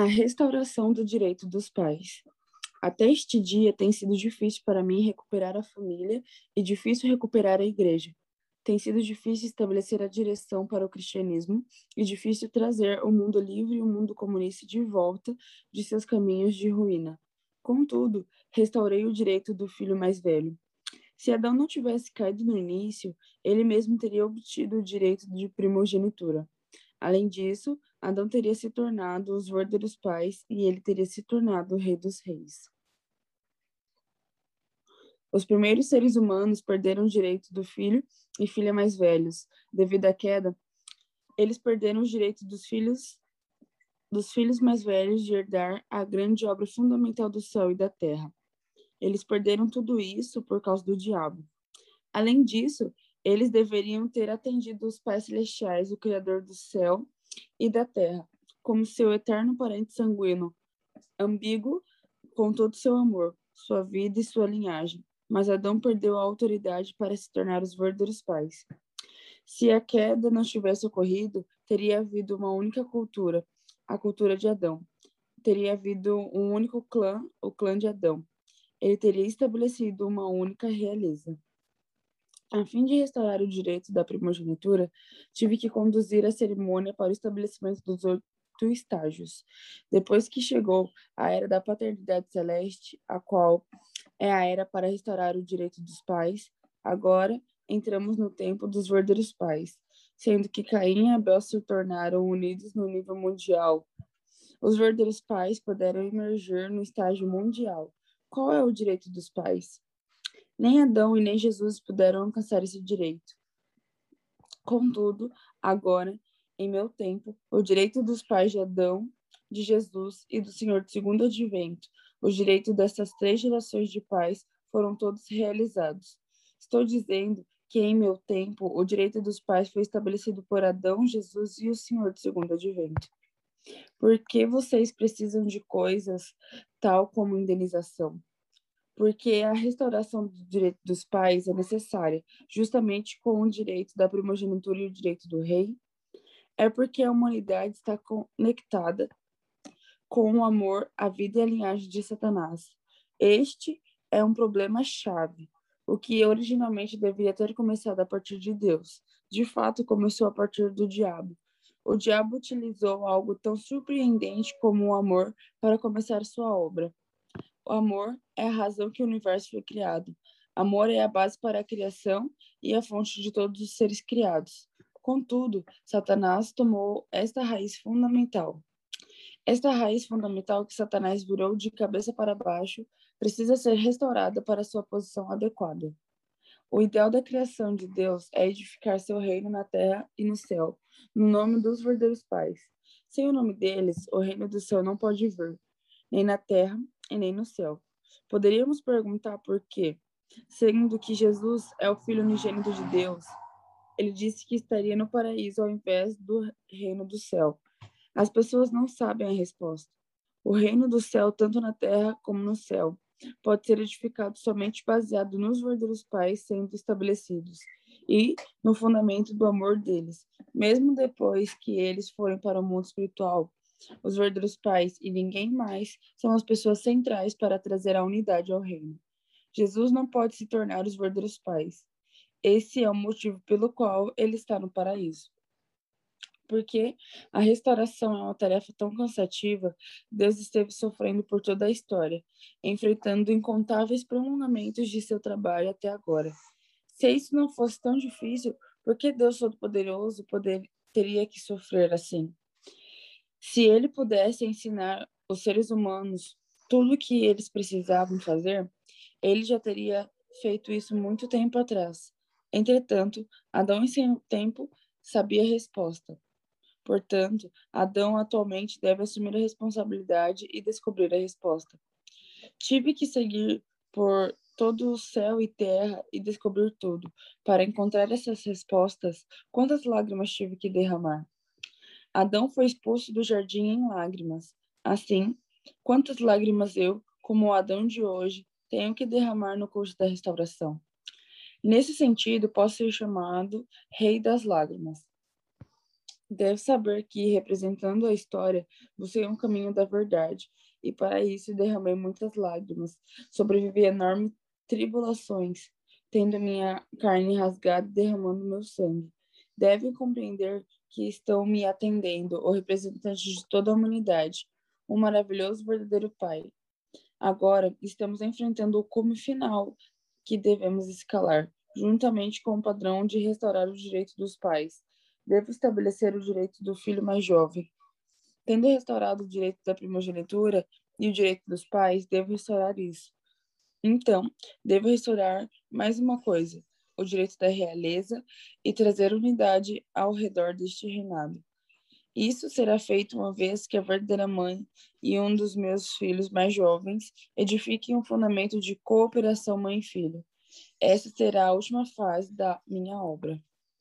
A restauração do direito dos pais. Até este dia tem sido difícil para mim recuperar a família e difícil recuperar a igreja. Tem sido difícil estabelecer a direção para o cristianismo e difícil trazer o mundo livre e o mundo comunista de volta de seus caminhos de ruína. Contudo, restaurei o direito do filho mais velho. Se Adão não tivesse caído no início, ele mesmo teria obtido o direito de primogenitura. Além disso, Adão teria se tornado os verdadeiros pais e ele teria se tornado o rei dos reis. Os primeiros seres humanos perderam o direito do filho e filha mais velhos. Devido à queda, eles perderam os direitos dos filhos dos filhos mais velhos de herdar a grande obra fundamental do céu e da terra. Eles perderam tudo isso por causa do diabo. Além disso, eles deveriam ter atendido os pais celestiais, o Criador do céu e da terra, como seu eterno parente sanguíneo, ambíguo com todo seu amor, sua vida e sua linhagem. Mas Adão perdeu a autoridade para se tornar os verdadeiros pais. Se a queda não tivesse ocorrido, teria havido uma única cultura, a cultura de Adão. Teria havido um único clã, o clã de Adão. Ele teria estabelecido uma única realeza. A fim de restaurar o direito da primogenitura, tive que conduzir a cerimônia para o estabelecimento dos oito estágios. Depois que chegou a era da paternidade celeste, a qual é a era para restaurar o direito dos pais, agora entramos no tempo dos verdadeiros pais, sendo que Caim e Abel se tornaram unidos no nível mundial. Os verdadeiros pais puderam emergir no estágio mundial. Qual é o direito dos pais? Nem Adão e nem Jesus puderam alcançar esse direito. Contudo, agora, em meu tempo, o direito dos pais de Adão, de Jesus e do Senhor do segundo advento, o direito dessas três gerações de pais foram todos realizados. Estou dizendo que em meu tempo o direito dos pais foi estabelecido por Adão, Jesus e o Senhor do segundo advento. Porque vocês precisam de coisas tal como indenização? Porque a restauração do direito dos pais é necessária, justamente com o direito da primogenitura e o direito do rei. É porque a humanidade está conectada com o amor, a vida e a linhagem de Satanás. Este é um problema chave o que originalmente deveria ter começado a partir de Deus, de fato começou a partir do diabo. O diabo utilizou algo tão surpreendente como o amor para começar sua obra. O amor é a razão que o universo foi criado. Amor é a base para a criação e a fonte de todos os seres criados. Contudo, Satanás tomou esta raiz fundamental. Esta raiz fundamental que Satanás virou de cabeça para baixo precisa ser restaurada para sua posição adequada. O ideal da criação de Deus é edificar seu reino na terra e no céu, no nome dos verdadeiros pais. Sem o nome deles, o reino do céu não pode vir, nem na terra e nem no céu. Poderíamos perguntar por quê? Sendo que Jesus é o Filho unigênito de Deus, ele disse que estaria no paraíso ao invés do reino do céu. As pessoas não sabem a resposta. O reino do céu, tanto na terra como no céu, pode ser edificado somente baseado nos verdadeiros pais sendo estabelecidos e no fundamento do amor deles, mesmo depois que eles forem para o mundo espiritual. Os verdadeiros pais e ninguém mais são as pessoas centrais para trazer a unidade ao reino. Jesus não pode se tornar os verdadeiros pais. Esse é o motivo pelo qual ele está no paraíso porque a restauração é uma tarefa tão cansativa, Deus esteve sofrendo por toda a história, enfrentando incontáveis prolongamentos de seu trabalho até agora. Se isso não fosse tão difícil, por que Deus Todo-Poderoso poder, teria que sofrer assim? Se ele pudesse ensinar os seres humanos tudo o que eles precisavam fazer, ele já teria feito isso muito tempo atrás. Entretanto, Adão em seu tempo sabia a resposta. Portanto, Adão atualmente deve assumir a responsabilidade e descobrir a resposta. Tive que seguir por todo o céu e terra e descobrir tudo. Para encontrar essas respostas, quantas lágrimas tive que derramar? Adão foi expulso do jardim em lágrimas. Assim, quantas lágrimas eu, como o Adão de hoje, tenho que derramar no curso da restauração? Nesse sentido, posso ser chamado Rei das Lágrimas. Deve saber que, representando a história, busquei um caminho da verdade, e para isso derramei muitas lágrimas, sobrevivi a enormes tribulações, tendo minha carne rasgada e derramando meu sangue. Devem compreender que estão me atendendo, o representante de toda a humanidade, um maravilhoso verdadeiro Pai. Agora estamos enfrentando o cume final que devemos escalar, juntamente com o padrão de restaurar o direito dos pais. Devo estabelecer o direito do filho mais jovem. Tendo restaurado o direito da primogenitura e o direito dos pais, devo restaurar isso. Então, devo restaurar mais uma coisa: o direito da realeza e trazer unidade ao redor deste reinado. Isso será feito uma vez que a verdadeira mãe e um dos meus filhos mais jovens edifiquem um fundamento de cooperação mãe-filho. Essa será a última fase da minha obra.